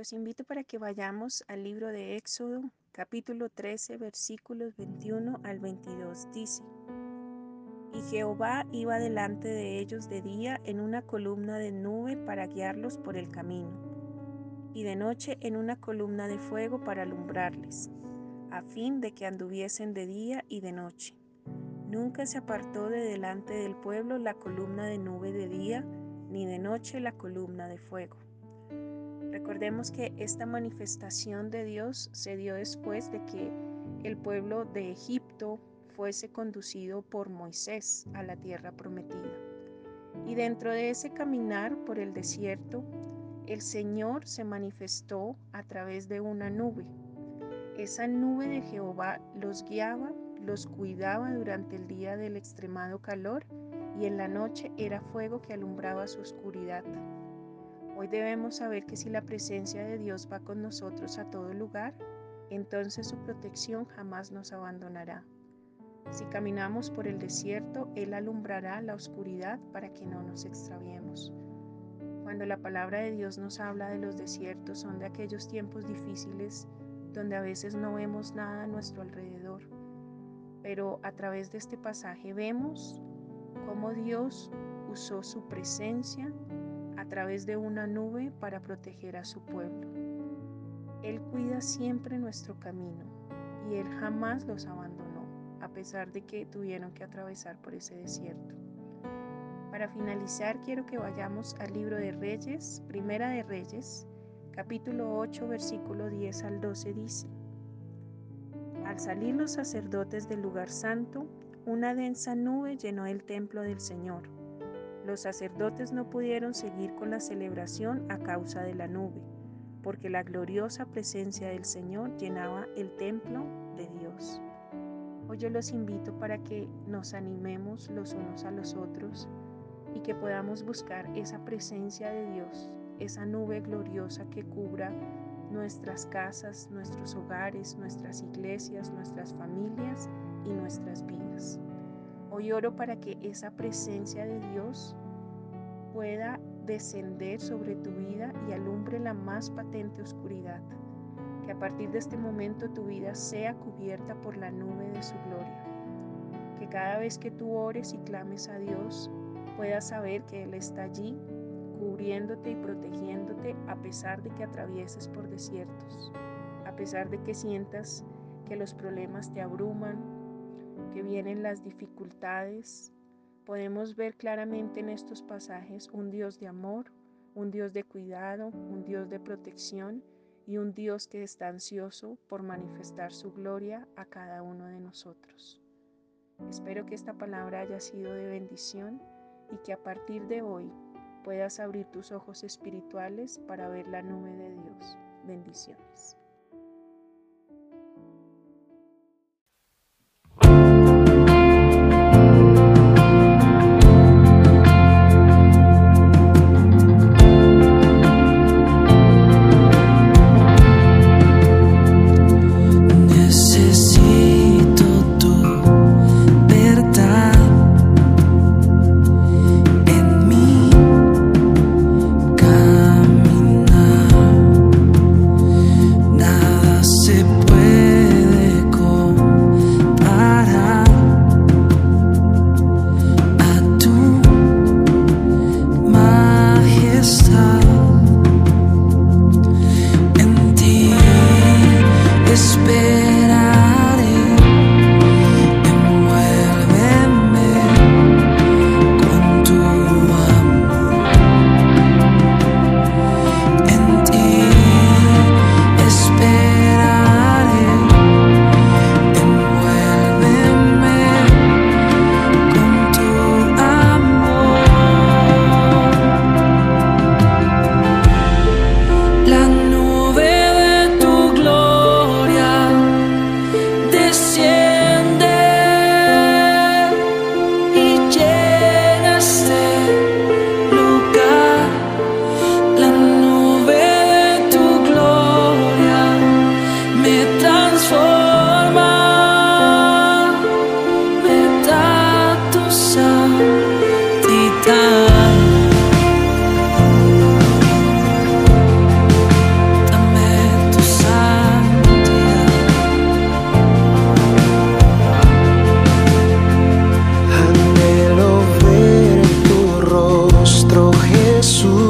Los invito para que vayamos al libro de Éxodo, capítulo 13, versículos 21 al 22. Dice, Y Jehová iba delante de ellos de día en una columna de nube para guiarlos por el camino, y de noche en una columna de fuego para alumbrarles, a fin de que anduviesen de día y de noche. Nunca se apartó de delante del pueblo la columna de nube de día, ni de noche la columna de fuego. Recordemos que esta manifestación de Dios se dio después de que el pueblo de Egipto fuese conducido por Moisés a la tierra prometida. Y dentro de ese caminar por el desierto, el Señor se manifestó a través de una nube. Esa nube de Jehová los guiaba los cuidaba durante el día del extremado calor y en la noche era fuego que alumbraba su oscuridad. Hoy debemos saber que si la presencia de Dios va con nosotros a todo lugar, entonces su protección jamás nos abandonará. Si caminamos por el desierto, Él alumbrará la oscuridad para que no nos extraviemos. Cuando la palabra de Dios nos habla de los desiertos, son de aquellos tiempos difíciles donde a veces no vemos nada a nuestro alrededor pero a través de este pasaje vemos cómo Dios usó su presencia a través de una nube para proteger a su pueblo. Él cuida siempre nuestro camino y Él jamás los abandonó, a pesar de que tuvieron que atravesar por ese desierto. Para finalizar, quiero que vayamos al libro de Reyes, Primera de Reyes, capítulo 8, versículo 10 al 12 dice, al salir los sacerdotes del lugar santo, una densa nube llenó el templo del Señor. Los sacerdotes no pudieron seguir con la celebración a causa de la nube, porque la gloriosa presencia del Señor llenaba el templo de Dios. Hoy yo los invito para que nos animemos los unos a los otros y que podamos buscar esa presencia de Dios, esa nube gloriosa que cubra nuestras casas, nuestros hogares, nuestras iglesias, nuestras familias y nuestras vidas. Hoy oro para que esa presencia de Dios pueda descender sobre tu vida y alumbre la más patente oscuridad. Que a partir de este momento tu vida sea cubierta por la nube de su gloria. Que cada vez que tú ores y clames a Dios, puedas saber que Él está allí cubriéndote y protegiéndote a pesar de que atravieses por desiertos, a pesar de que sientas que los problemas te abruman, que vienen las dificultades. Podemos ver claramente en estos pasajes un Dios de amor, un Dios de cuidado, un Dios de protección y un Dios que está ansioso por manifestar su gloria a cada uno de nosotros. Espero que esta palabra haya sido de bendición y que a partir de hoy puedas abrir tus ojos espirituales para ver la nube de Dios. Bendiciones. Jesus.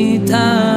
time.